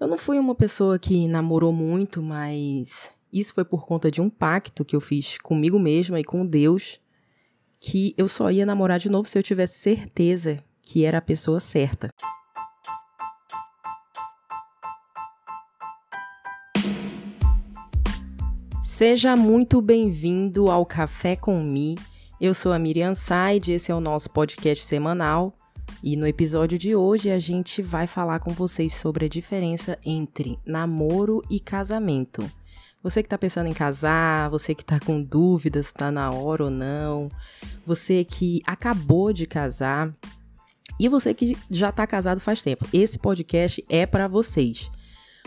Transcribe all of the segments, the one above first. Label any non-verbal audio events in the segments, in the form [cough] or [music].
Eu não fui uma pessoa que namorou muito, mas isso foi por conta de um pacto que eu fiz comigo mesma e com Deus, que eu só ia namorar de novo se eu tivesse certeza que era a pessoa certa. Seja muito bem-vindo ao Café com Mi. Eu sou a Miriam Said, esse é o nosso podcast semanal. E no episódio de hoje a gente vai falar com vocês sobre a diferença entre namoro e casamento. Você que está pensando em casar, você que está com dúvidas se está na hora ou não, você que acabou de casar e você que já está casado faz tempo. Esse podcast é para vocês.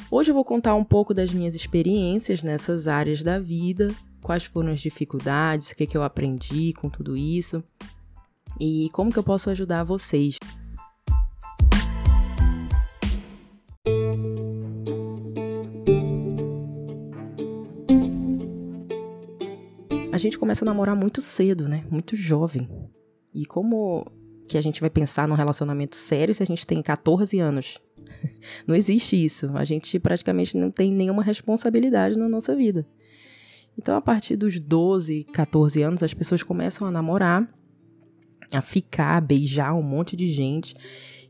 Hoje eu vou contar um pouco das minhas experiências nessas áreas da vida, quais foram as dificuldades, o que, que eu aprendi com tudo isso e como que eu posso ajudar vocês. A gente começa a namorar muito cedo, né? Muito jovem. E como que a gente vai pensar num relacionamento sério se a gente tem 14 anos? [laughs] não existe isso. A gente praticamente não tem nenhuma responsabilidade na nossa vida. Então, a partir dos 12, 14 anos, as pessoas começam a namorar a ficar, a beijar um monte de gente.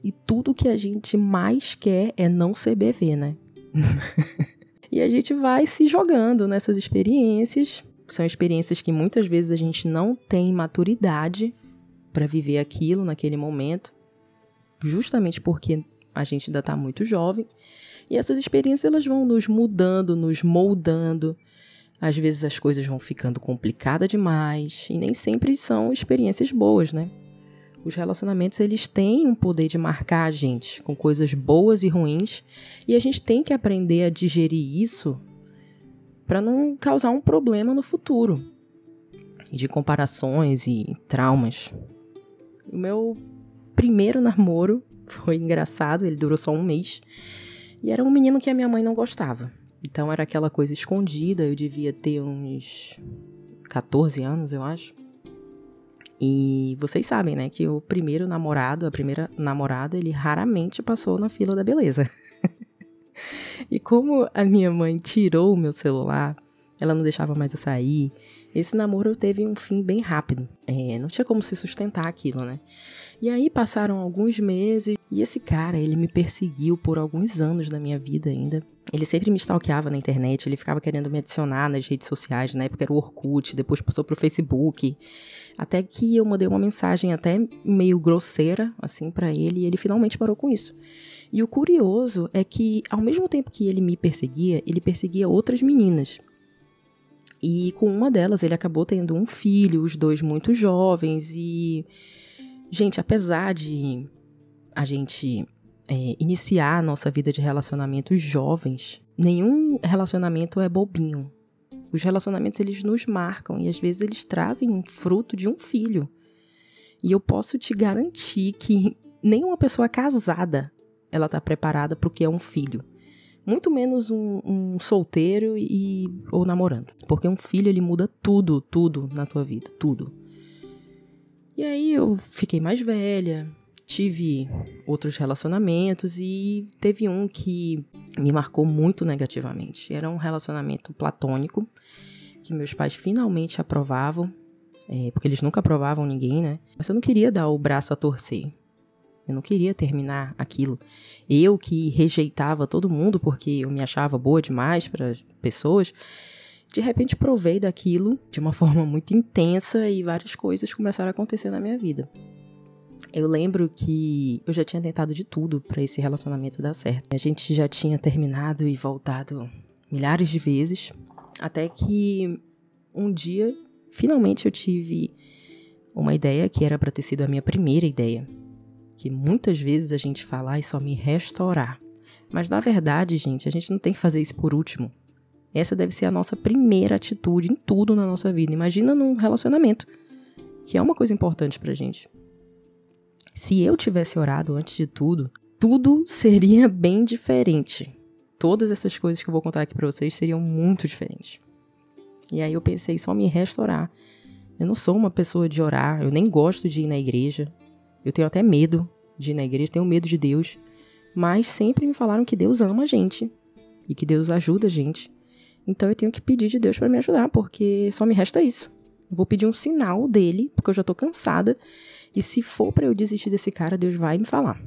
E tudo que a gente mais quer é não ser bebê, né? [laughs] e a gente vai se jogando nessas experiências. São experiências que muitas vezes a gente não tem maturidade para viver aquilo naquele momento, justamente porque a gente ainda está muito jovem. E essas experiências elas vão nos mudando, nos moldando. Às vezes as coisas vão ficando complicadas demais e nem sempre são experiências boas, né? Os relacionamentos eles têm um poder de marcar a gente com coisas boas e ruins, e a gente tem que aprender a digerir isso para não causar um problema no futuro de comparações e traumas. O meu primeiro namoro foi engraçado, ele durou só um mês. E era um menino que a minha mãe não gostava. Então era aquela coisa escondida, eu devia ter uns 14 anos, eu acho. E vocês sabem, né, que o primeiro namorado, a primeira namorada, ele raramente passou na fila da beleza. [laughs] e como a minha mãe tirou o meu celular, ela não deixava mais eu sair, esse namoro teve um fim bem rápido. É, não tinha como se sustentar aquilo, né? E aí passaram alguns meses e esse cara, ele me perseguiu por alguns anos da minha vida ainda. Ele sempre me stalkeava na internet, ele ficava querendo me adicionar nas redes sociais, na época era o Orkut, depois passou pro Facebook. Até que eu mandei uma mensagem até meio grosseira, assim, para ele, e ele finalmente parou com isso. E o curioso é que, ao mesmo tempo que ele me perseguia, ele perseguia outras meninas. E com uma delas ele acabou tendo um filho, os dois muito jovens. E, gente, apesar de a gente é, iniciar a nossa vida de relacionamentos jovens, nenhum relacionamento é bobinho. Os relacionamentos eles nos marcam e às vezes eles trazem um fruto de um filho. E eu posso te garantir que nenhuma pessoa casada ela está preparada para o que é um filho. Muito menos um, um, solteiro e ou namorando, porque um filho ele muda tudo, tudo na tua vida, tudo. E aí eu fiquei mais velha, tive outros relacionamentos e teve um que me marcou muito negativamente. Era um relacionamento platônico que meus pais finalmente aprovavam, é, porque eles nunca aprovavam ninguém, né? Mas eu não queria dar o braço a torcer. Eu não queria terminar aquilo. Eu que rejeitava todo mundo porque eu me achava boa demais para pessoas, de repente provei daquilo de uma forma muito intensa e várias coisas começaram a acontecer na minha vida. Eu lembro que eu já tinha tentado de tudo para esse relacionamento dar certo. A gente já tinha terminado e voltado milhares de vezes, até que um dia, finalmente eu tive uma ideia que era para ter sido a minha primeira ideia. Que muitas vezes a gente fala, e só me restaurar. Mas na verdade, gente, a gente não tem que fazer isso por último. Essa deve ser a nossa primeira atitude em tudo na nossa vida. Imagina num relacionamento, que é uma coisa importante pra gente. Se eu tivesse orado antes de tudo, tudo seria [laughs] bem diferente. Todas essas coisas que eu vou contar aqui para vocês seriam muito diferentes. E aí eu pensei só me restaurar. Eu não sou uma pessoa de orar, eu nem gosto de ir na igreja. Eu tenho até medo de ir na igreja, tenho medo de Deus. mas sempre me falaram que Deus ama a gente e que Deus ajuda a gente. Então eu tenho que pedir de Deus para me ajudar, porque só me resta isso. Eu vou pedir um sinal dele, porque eu já tô cansada. E se for para eu desistir desse cara, Deus vai me falar.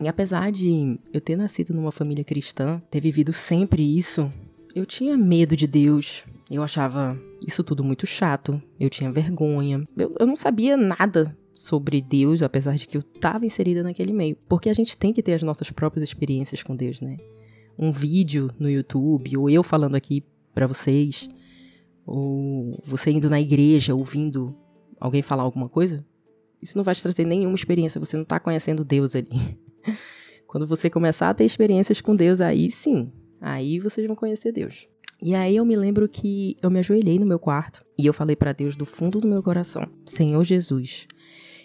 E apesar de eu ter nascido numa família cristã, ter vivido sempre isso, eu tinha medo de Deus. Eu achava isso tudo muito chato. Eu tinha vergonha. Eu, eu não sabia nada sobre Deus, apesar de que eu estava inserida naquele meio. Porque a gente tem que ter as nossas próprias experiências com Deus, né? Um vídeo no YouTube, ou eu falando aqui para vocês, ou você indo na igreja ouvindo alguém falar alguma coisa, isso não vai te trazer nenhuma experiência, você não está conhecendo Deus ali. [laughs] Quando você começar a ter experiências com Deus, aí sim, aí vocês vão conhecer Deus. E aí eu me lembro que eu me ajoelhei no meu quarto e eu falei para Deus do fundo do meu coração: Senhor Jesus,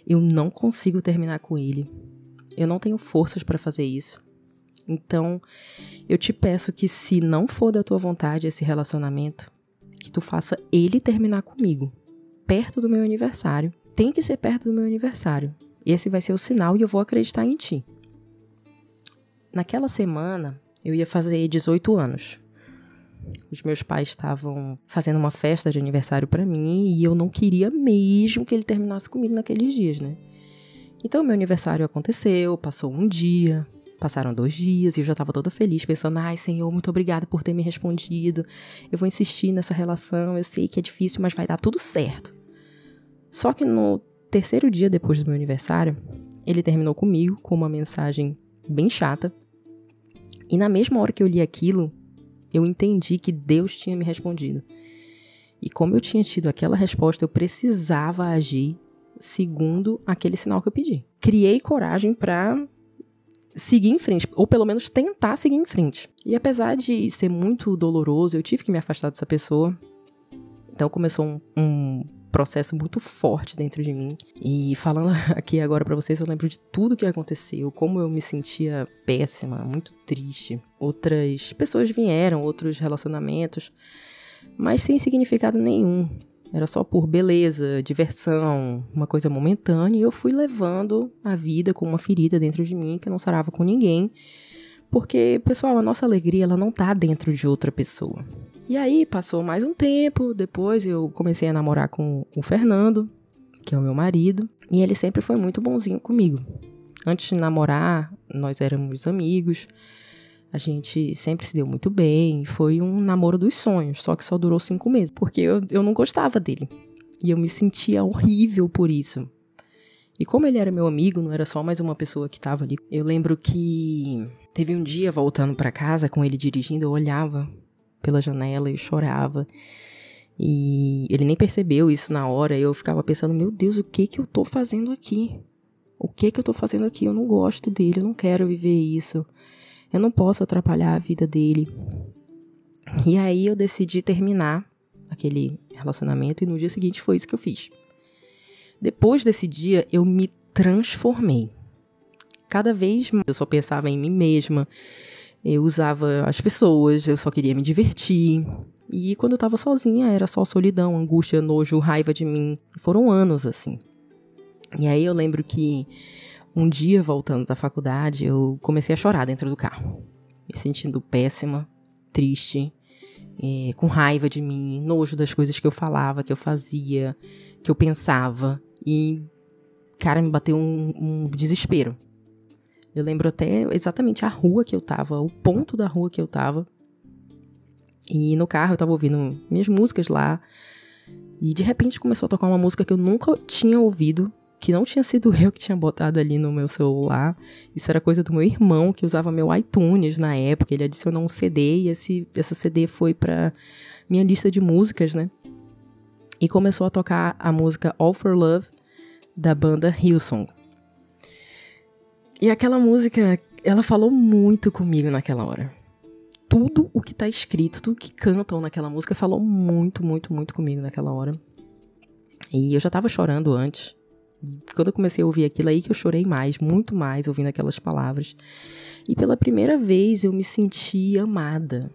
eu não consigo terminar com ele. Eu não tenho forças para fazer isso. Então, eu te peço que se não for da tua vontade esse relacionamento, que tu faça ele terminar comigo, perto do meu aniversário. Tem que ser perto do meu aniversário. Esse vai ser o sinal e eu vou acreditar em ti. Naquela semana, eu ia fazer 18 anos. Os meus pais estavam fazendo uma festa de aniversário para mim e eu não queria mesmo que ele terminasse comigo naqueles dias, né? Então, meu aniversário aconteceu, passou um dia, passaram dois dias e eu já estava toda feliz, pensando: ai, Senhor, muito obrigada por ter me respondido. Eu vou insistir nessa relação, eu sei que é difícil, mas vai dar tudo certo. Só que no terceiro dia depois do meu aniversário, ele terminou comigo com uma mensagem bem chata. E na mesma hora que eu li aquilo, eu entendi que Deus tinha me respondido. E como eu tinha tido aquela resposta, eu precisava agir segundo aquele sinal que eu pedi. Criei coragem para seguir em frente, ou pelo menos tentar seguir em frente. E apesar de ser muito doloroso, eu tive que me afastar dessa pessoa. Então começou um, um processo muito forte dentro de mim. E falando [laughs] aqui agora para vocês, eu lembro de tudo que aconteceu, como eu me sentia péssima, muito triste. Outras pessoas vieram, outros relacionamentos, mas sem significado nenhum. Era só por beleza, diversão, uma coisa momentânea, e eu fui levando a vida com uma ferida dentro de mim que eu não sarava com ninguém. Porque, pessoal, a nossa alegria ela não tá dentro de outra pessoa. E aí passou mais um tempo, depois eu comecei a namorar com o Fernando, que é o meu marido, e ele sempre foi muito bonzinho comigo. Antes de namorar, nós éramos amigos, a gente sempre se deu muito bem, foi um namoro dos sonhos, só que só durou cinco meses, porque eu, eu não gostava dele. E eu me sentia horrível por isso. E como ele era meu amigo, não era só mais uma pessoa que estava ali. Eu lembro que teve um dia voltando para casa com ele dirigindo, eu olhava pela janela e chorava. E ele nem percebeu isso na hora. Eu ficava pensando, meu Deus, o que que eu tô fazendo aqui? O que que eu tô fazendo aqui? Eu não gosto dele, eu não quero viver isso. Eu não posso atrapalhar a vida dele. E aí eu decidi terminar aquele relacionamento e no dia seguinte foi isso que eu fiz. Depois desse dia eu me transformei. Cada vez mais eu só pensava em mim mesma. Eu usava as pessoas, eu só queria me divertir. E quando eu tava sozinha, era só solidão, angústia, nojo, raiva de mim. Foram anos assim. E aí eu lembro que um dia, voltando da faculdade, eu comecei a chorar dentro do carro. Me sentindo péssima, triste, é, com raiva de mim, nojo das coisas que eu falava, que eu fazia, que eu pensava. E, cara, me bateu um, um desespero. Eu lembro até exatamente a rua que eu tava, o ponto da rua que eu tava. E no carro eu tava ouvindo minhas músicas lá. E de repente começou a tocar uma música que eu nunca tinha ouvido, que não tinha sido [laughs] eu que tinha botado ali no meu celular. Isso era coisa do meu irmão, que usava meu iTunes na época. Ele adicionou um CD e esse, essa CD foi pra minha lista de músicas, né? E começou a tocar a música All for Love da banda Hillsong. E aquela música, ela falou muito comigo naquela hora. Tudo o que tá escrito, tudo que cantam naquela música falou muito, muito, muito comigo naquela hora. E eu já tava chorando antes. Quando eu comecei a ouvir aquilo aí que eu chorei mais, muito mais, ouvindo aquelas palavras. E pela primeira vez eu me senti amada,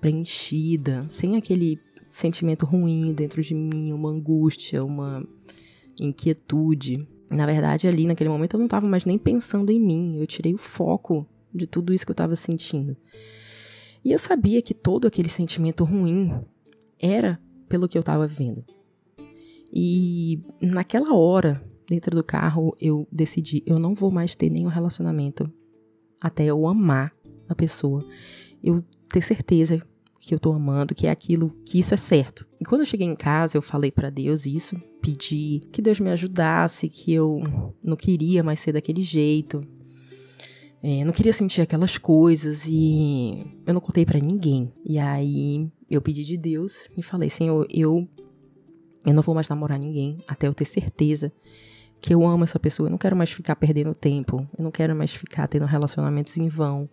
preenchida, sem aquele sentimento ruim dentro de mim, uma angústia, uma inquietude. Na verdade, ali naquele momento eu não estava mais nem pensando em mim, eu tirei o foco de tudo isso que eu estava sentindo. E eu sabia que todo aquele sentimento ruim era pelo que eu estava vivendo. E naquela hora, dentro do carro, eu decidi, eu não vou mais ter nenhum relacionamento até eu amar a pessoa. Eu ter certeza que eu tô amando, que é aquilo, que isso é certo. E quando eu cheguei em casa, eu falei para Deus isso, pedi que Deus me ajudasse, que eu não queria mais ser daquele jeito. É, não queria sentir aquelas coisas e eu não contei para ninguém. E aí eu pedi de Deus e falei: Senhor, eu eu não vou mais namorar ninguém até eu ter certeza que eu amo essa pessoa. Eu não quero mais ficar perdendo tempo. Eu não quero mais ficar tendo relacionamentos em vão.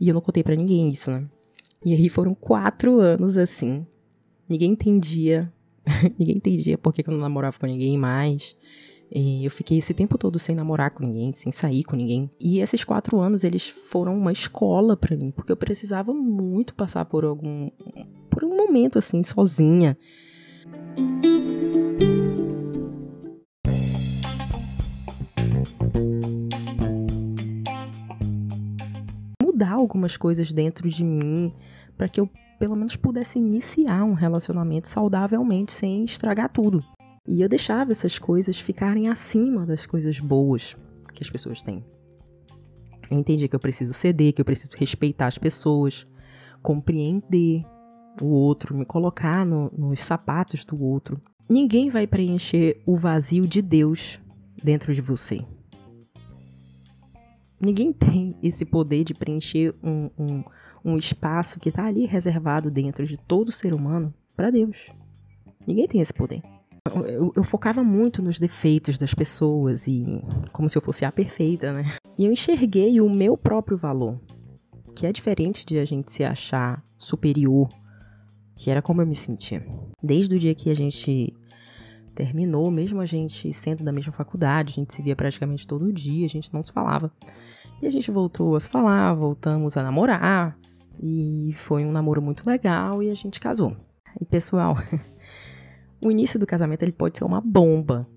E eu não contei para ninguém isso, né? E aí foram quatro anos assim. Ninguém entendia. [laughs] ninguém entendia por que eu não namorava com ninguém mais. E eu fiquei esse tempo todo sem namorar com ninguém, sem sair com ninguém. E esses quatro anos, eles foram uma escola para mim, porque eu precisava muito passar por algum. por um momento assim, sozinha. Mudar algumas coisas dentro de mim para que eu pelo menos pudesse iniciar um relacionamento saudavelmente sem estragar tudo. E eu deixava essas coisas ficarem acima das coisas boas que as pessoas têm. Eu entendi que eu preciso ceder, que eu preciso respeitar as pessoas, compreender o outro, me colocar no, nos sapatos do outro. Ninguém vai preencher o vazio de Deus dentro de você. Ninguém tem esse poder de preencher um, um, um espaço que está ali reservado dentro de todo ser humano para Deus. Ninguém tem esse poder. Eu, eu, focava muito nos defeitos das pessoas e como se eu fosse a perfeita, né? E eu enxerguei o meu próprio valor, que é diferente de a gente se achar superior, que era como eu me sentia. Desde o dia que a gente terminou, mesmo a gente sendo da mesma faculdade, a gente se via praticamente todo dia, a gente não se falava. E a gente voltou a se falar, voltamos a namorar, e foi um namoro muito legal e a gente casou. E pessoal, [laughs] o início do casamento ele pode ser uma bomba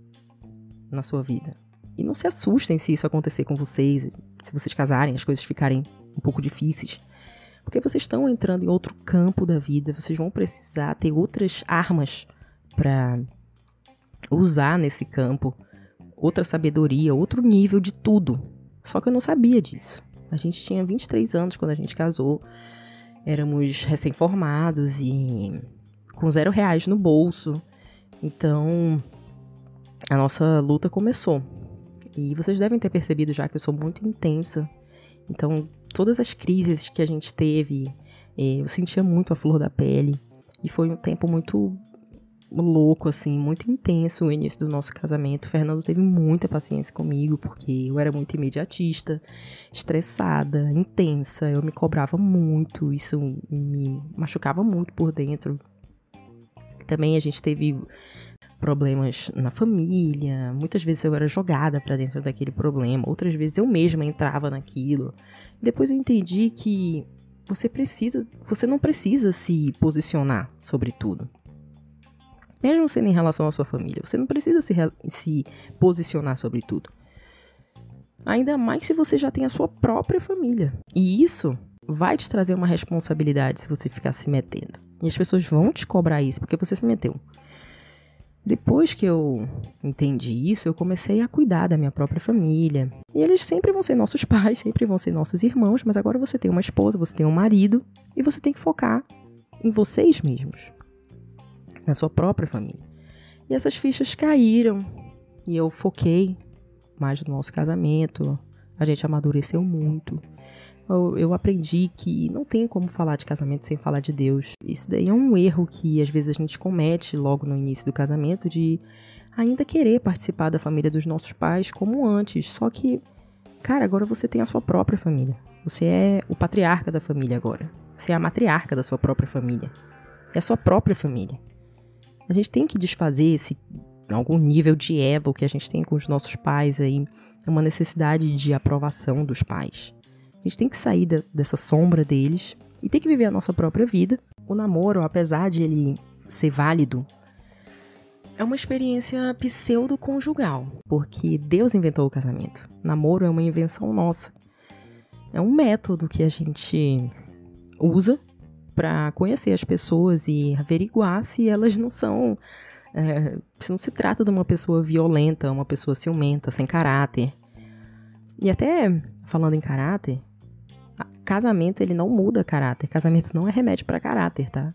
na sua vida. E não se assustem se isso acontecer com vocês, se vocês casarem, as coisas ficarem um pouco difíceis. Porque vocês estão entrando em outro campo da vida, vocês vão precisar ter outras armas para usar nesse campo, outra sabedoria, outro nível de tudo. Só que eu não sabia disso. A gente tinha 23 anos quando a gente casou, éramos recém-formados e com zero reais no bolso. Então, a nossa luta começou. E vocês devem ter percebido já que eu sou muito intensa. Então, todas as crises que a gente teve, eh, eu sentia muito a flor da pele. E foi um tempo muito louco, assim, muito intenso o início do nosso casamento. O Fernando teve muita paciência comigo, porque eu era muito imediatista, estressada, intensa, eu me cobrava muito, isso me machucava muito por dentro. Também a gente teve problemas na família, muitas vezes eu era jogada para dentro daquele problema, outras vezes eu mesma entrava naquilo. Depois eu entendi que você precisa, você não precisa se posicionar sobre tudo. Mesmo sendo em relação à sua família, você não precisa se, se posicionar sobre tudo. Ainda mais se você já tem a sua própria família. E isso vai te trazer uma responsabilidade se você ficar se metendo. E as pessoas vão te cobrar isso porque você se meteu. Depois que eu entendi isso, eu comecei a cuidar da minha própria família. E eles sempre vão ser nossos [laughs] pais, sempre vão ser nossos irmãos, mas agora você tem uma esposa, você tem um marido e você tem que focar em vocês mesmos na sua própria família. E essas fichas caíram e eu foquei mais no nosso casamento. A gente amadureceu muito. Eu, eu, aprendi que não tem como falar de casamento sem falar de Deus. Isso daí é um erro que às vezes a gente comete logo no início do casamento de ainda querer participar da família dos nossos pais como antes. Só que, cara, agora você tem a sua própria família. Você é o patriarca da família agora. Você é a matriarca da sua própria família. É a sua própria família. A gente tem que desfazer esse algum nível de elo que a gente tem com os nossos pais aí, é uma necessidade de aprovação dos pais. A gente tem que sair da, dessa sombra deles e tem que viver a nossa própria vida. O namoro, apesar de ele ser válido, é uma experiência pseudo-conjugal, porque Deus inventou o casamento. Namoro é uma invenção nossa. É um método que a gente usa para conhecer as pessoas e averiguar se elas não são. É, se não se trata de uma pessoa violenta, uma pessoa ciumenta, sem caráter. E até falando em caráter, casamento ele não muda caráter. Casamento não é remédio para caráter, tá?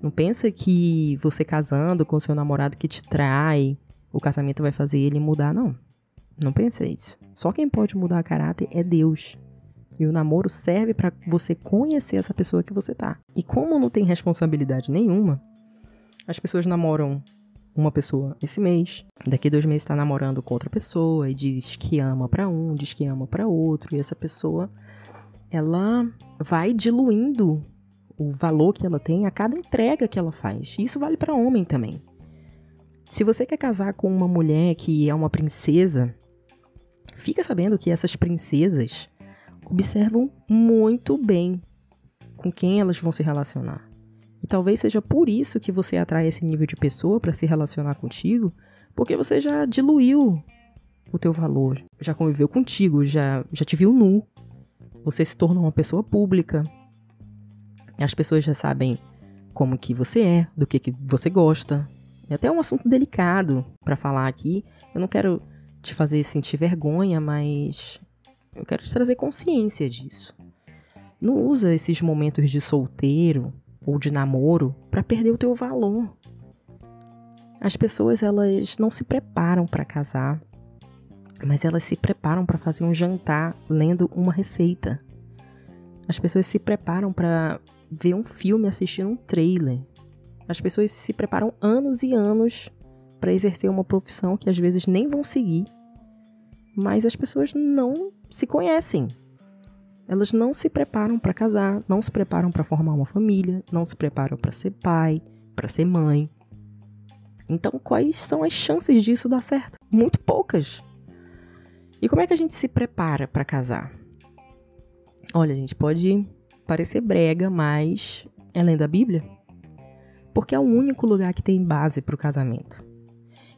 Não pensa que você casando com seu namorado que te trai, o casamento vai fazer ele mudar, não. Não pensa isso. Só quem pode mudar caráter é Deus. E o namoro serve para você conhecer essa pessoa que você tá. E como não tem responsabilidade nenhuma, as pessoas namoram uma pessoa esse mês, daqui dois meses está namorando com outra pessoa e diz que ama para um, diz que ama para outro, e essa pessoa ela vai diluindo o valor que ela tem a cada entrega que ela faz. Isso vale para homem também. Se você quer casar com uma mulher que é uma princesa, fica sabendo que essas princesas observam muito bem com quem elas vão se relacionar. E talvez seja por isso que você atrai esse nível de pessoa para se relacionar contigo, porque você já diluiu o teu valor, já conviveu contigo, já, já te viu nu. Você se tornou uma pessoa pública, as pessoas já sabem como que você é, do que, que você gosta. É até um assunto delicado para falar aqui. Eu não quero te fazer sentir vergonha, mas eu quero te trazer consciência disso. Não usa esses momentos de solteiro ou de namoro para perder o teu valor. As pessoas elas não se preparam para casar, mas elas se preparam para fazer um jantar lendo uma receita. As pessoas se preparam para ver um filme assistindo um trailer. As pessoas se preparam anos e anos para exercer uma profissão que às vezes nem vão seguir. Mas as pessoas não se conhecem. Elas não se preparam para casar, não se preparam para formar uma família, não se preparam para ser pai, para ser mãe. Então, quais são as chances disso dar certo? Muito poucas. E como é que a gente se prepara para casar? Olha, a gente pode parecer brega, mas é lendo a Bíblia. Porque é o único lugar que tem base para o casamento.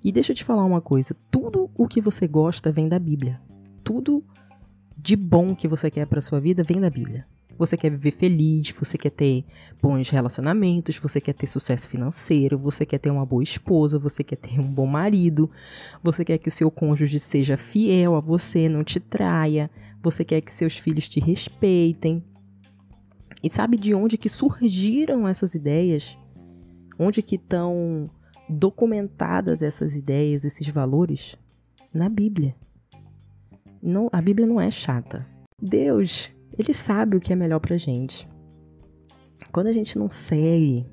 E deixa eu te falar uma coisa: tudo o que você gosta vem da Bíblia. Tudo de bom que você quer para sua vida vem da Bíblia. Você quer viver feliz, você quer ter bons relacionamentos, você quer ter sucesso financeiro, você quer ter uma boa esposa, você quer ter um bom marido, você quer que o seu cônjuge seja fiel a você, não te traia, você quer que seus filhos te respeitem, e sabe de onde que surgiram essas ideias? Onde que estão documentadas essas ideias, esses valores? Na Bíblia. Não, a Bíblia não é chata. Deus, ele sabe o que é melhor pra gente. Quando a gente não segue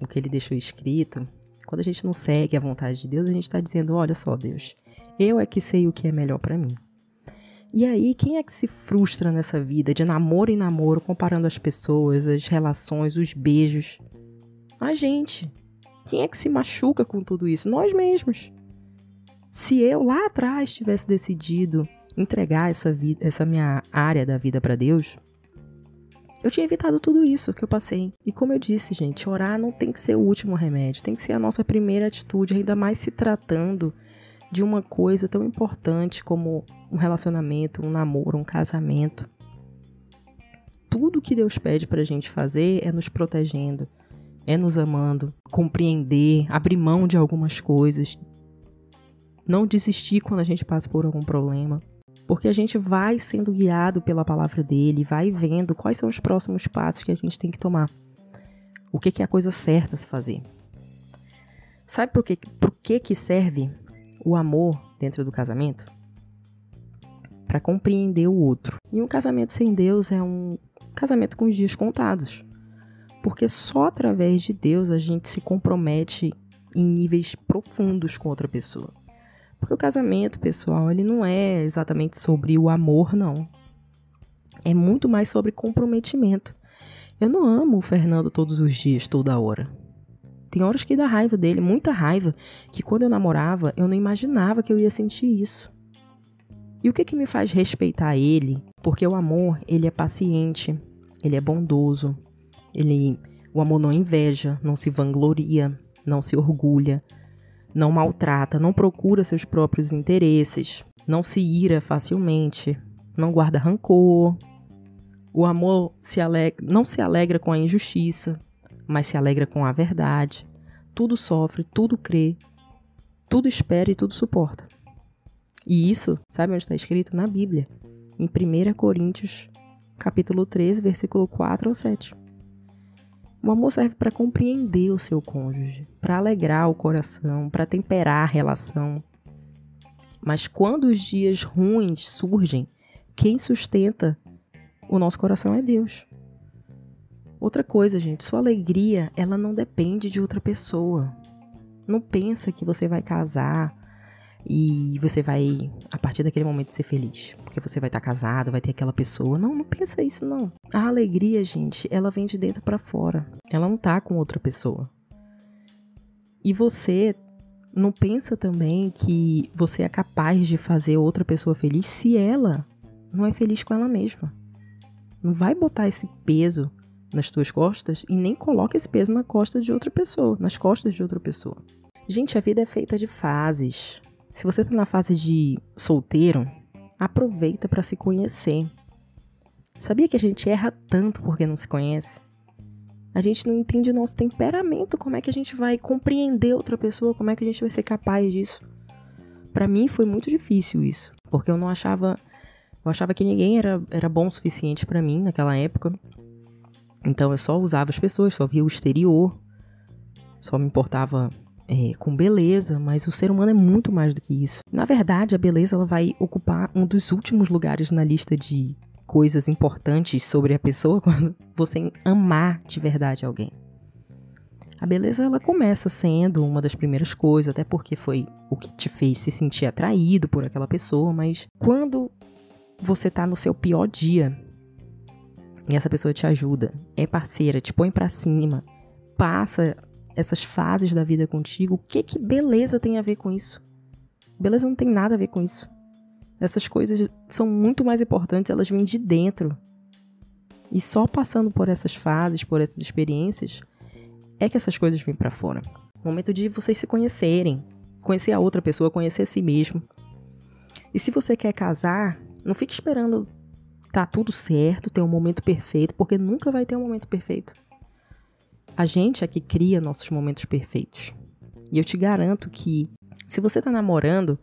o que ele deixou escrito, quando a gente não segue a vontade de Deus, a gente está dizendo: olha só, Deus, eu é que sei o que é melhor para mim. E aí, quem é que se frustra nessa vida de namoro em namoro, comparando as pessoas, as relações, os beijos? A gente. Quem é que se machuca com tudo isso? Nós mesmos. Se eu lá atrás tivesse decidido entregar essa vida, essa minha área da vida para Deus, eu tinha evitado tudo isso que eu passei. E como eu disse, gente, orar não tem que ser o último remédio, tem que ser a nossa primeira atitude, ainda mais se tratando de uma coisa tão importante como um relacionamento, um namoro, um casamento. Tudo que Deus pede para a gente fazer é nos protegendo, é nos amando, compreender, abrir mão de algumas coisas, não desistir quando a gente passa por algum problema. Porque a gente vai sendo guiado pela palavra dele, vai vendo quais são os próximos passos que a gente tem que tomar. O que, que é a coisa certa a se fazer. Sabe por que, por que, que serve o amor dentro do casamento para compreender o outro. E um casamento sem Deus é um casamento com os dias contados. Porque só através de Deus a gente se compromete em níveis profundos com outra pessoa. Porque o casamento, pessoal, ele não é exatamente sobre o amor, não. É muito mais sobre comprometimento. Eu não amo o Fernando todos os dias, toda hora. Tem horas que dá raiva dele, muita raiva, que quando eu namorava, eu não imaginava que eu ia sentir isso. E o que que me faz respeitar ele? Porque o amor, ele é paciente, ele é bondoso, ele o amor não inveja, não se vangloria, não se orgulha. não maltrata, não procura seus próprios interesses, não se ira facilmente, não guarda rancor. O amor se alegra, não se alegra com a injustiça, mas se alegra com a verdade. Tudo sofre, tudo crê, tudo espera e tudo suporta. E isso, sabe onde está escrito? Na Bíblia, em 1 Coríntios, capítulo 13, versículo 4 ao 7. O amor serve para compreender o seu cônjuge, para alegrar o coração, para temperar a relação. Mas quando os dias ruins surgem, quem sustenta o nosso coração é Deus. Outra coisa, gente, sua alegria, ela não depende de outra pessoa. Não pensa que você vai casar e você vai, partir daquele momento, ser feliz. Porque você vai estar casado, vai ter aquela pessoa. Não, não pensa isso, não. A alegria, gente, ela vem de dentro para fora. Ela não tá com outra pessoa. E você não pensa também que você é capaz de fazer outra pessoa feliz se ela não é feliz com ela mesma. Não vai botar esse peso nas tuas costas e nem coloca esse peso na costa de outra pessoa, nas costas de outra pessoa. Gente, a vida é feita de fases. Se você está na fase de solteiro, aproveita para se conhecer. Sabia que a gente erra tanto porque não se conhece? A gente não entende o nosso temperamento, como é que a gente vai compreender outra pessoa, como é que a gente vai ser capaz disso? Para mim foi muito difícil isso, porque eu não achava, eu achava que ninguém era, era bom o suficiente para mim naquela época. Então eu só usava as pessoas, só via o exterior, só me importava é, com beleza, mas o ser humano é muito mais do que isso. Na verdade, a beleza ela vai ocupar um dos últimos lugares na lista de coisas importantes sobre a pessoa [laughs] quando você amar de verdade alguém. A beleza ela começa sendo uma das primeiras coisas, até porque foi o que te fez se sentir atraído por aquela pessoa, mas quando você tá no seu pior dia e essa pessoa te ajuda, é parceira, te põe para cima, passa essas fases da vida contigo, o que que beleza tem a ver com isso? Beleza não tem nada a ver com isso. Essas coisas são muito mais importantes, elas vêm de dentro. E só passando por essas fases, por essas experiências, é que essas coisas vêm para fora. Momento de vocês se conhecerem, conhecer a outra pessoa, conhecer a si mesmo. E se você quer casar, não fique esperando tá tudo certo, ter um momento perfeito, porque nunca vai ter um momento perfeito. A gente é que cria nossos momentos perfeitos. E eu te garanto que se você tá namorando,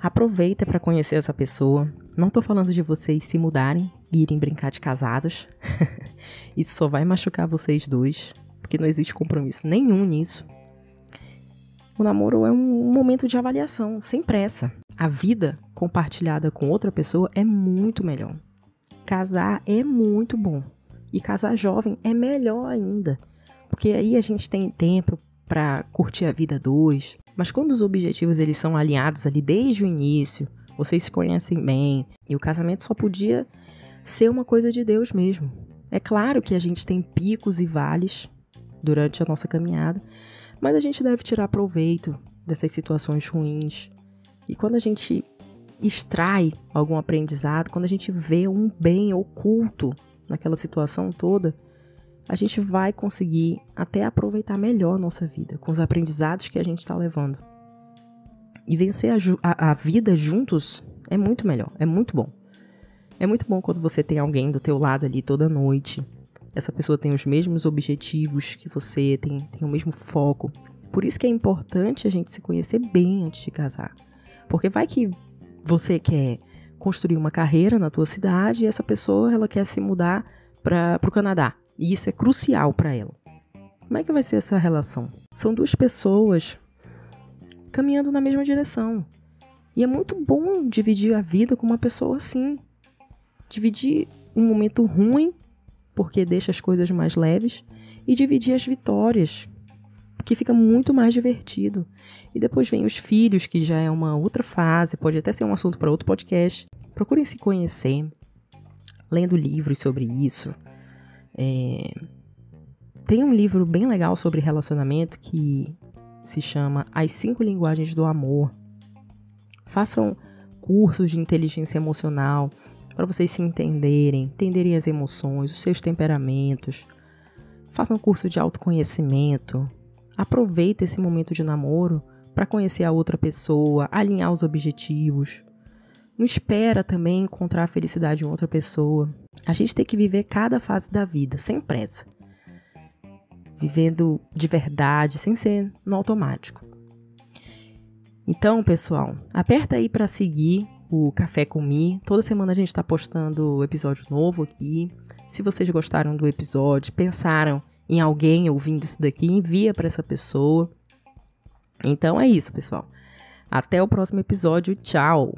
aproveita para conhecer essa pessoa. Não tô falando de vocês se mudarem e irem brincar de casados. [laughs] Isso só vai machucar vocês dois, porque não existe compromisso nenhum nisso. O namoro é um momento de avaliação, sem pressa. A vida compartilhada com outra pessoa é muito melhor. Casar é muito bom. E casar jovem é melhor ainda, porque aí a gente tem tempo para curtir a vida dois. Mas quando os objetivos eles são alinhados ali desde o início, vocês se conhecem bem, e o casamento só podia ser uma coisa de Deus mesmo. É claro que a gente tem picos e vales durante a nossa caminhada, mas a gente deve tirar proveito dessas situações ruins. E quando a gente extrai algum aprendizado, quando a gente vê um bem oculto naquela situação toda, a gente vai conseguir até aproveitar melhor a nossa vida, com os aprendizados que a gente está levando. E vencer a, a, a, vida juntos é muito melhor, é muito bom. É muito bom quando você tem alguém do teu lado ali toda noite. Essa pessoa tem os mesmos objetivos que você, tem, tem o mesmo foco. Por isso que é importante a gente se conhecer bem antes de casar. Porque vai que você quer construir uma carreira na tua cidade e essa pessoa ela quer se mudar para o Canadá. E isso é crucial para ela. Como é que vai ser essa relação? São duas pessoas caminhando na mesma direção. E é muito bom dividir a vida com uma pessoa assim. Dividir um momento ruim, porque deixa as coisas mais leves, e dividir as vitórias, porque fica muito mais divertido. E depois vem os filhos, que já é uma outra fase, pode até ser um assunto para outro podcast. Procurem se conhecer, lendo livros sobre isso. É... Tem um livro bem legal sobre relacionamento que se chama As Cinco Linguagens do Amor. Façam cursos de inteligência emocional para vocês se entenderem, entenderem as emoções, os seus temperamentos. Façam curso de autoconhecimento, Aproveita esse momento de namoro para conhecer a outra pessoa, alinhar os objetivos. Não espera também encontrar a felicidade em outra pessoa. A gente tem que viver cada fase da vida, sem pressa. Vivendo de verdade, sem ser no automático. Então, pessoal, aperta aí para seguir o Café com Mi. Toda semana a gente está postando episódio novo aqui. Se vocês gostaram do episódio, pensaram em alguém ouvindo isso daqui, envia para essa pessoa. Então é isso, pessoal. Até o próximo episódio. Tchau!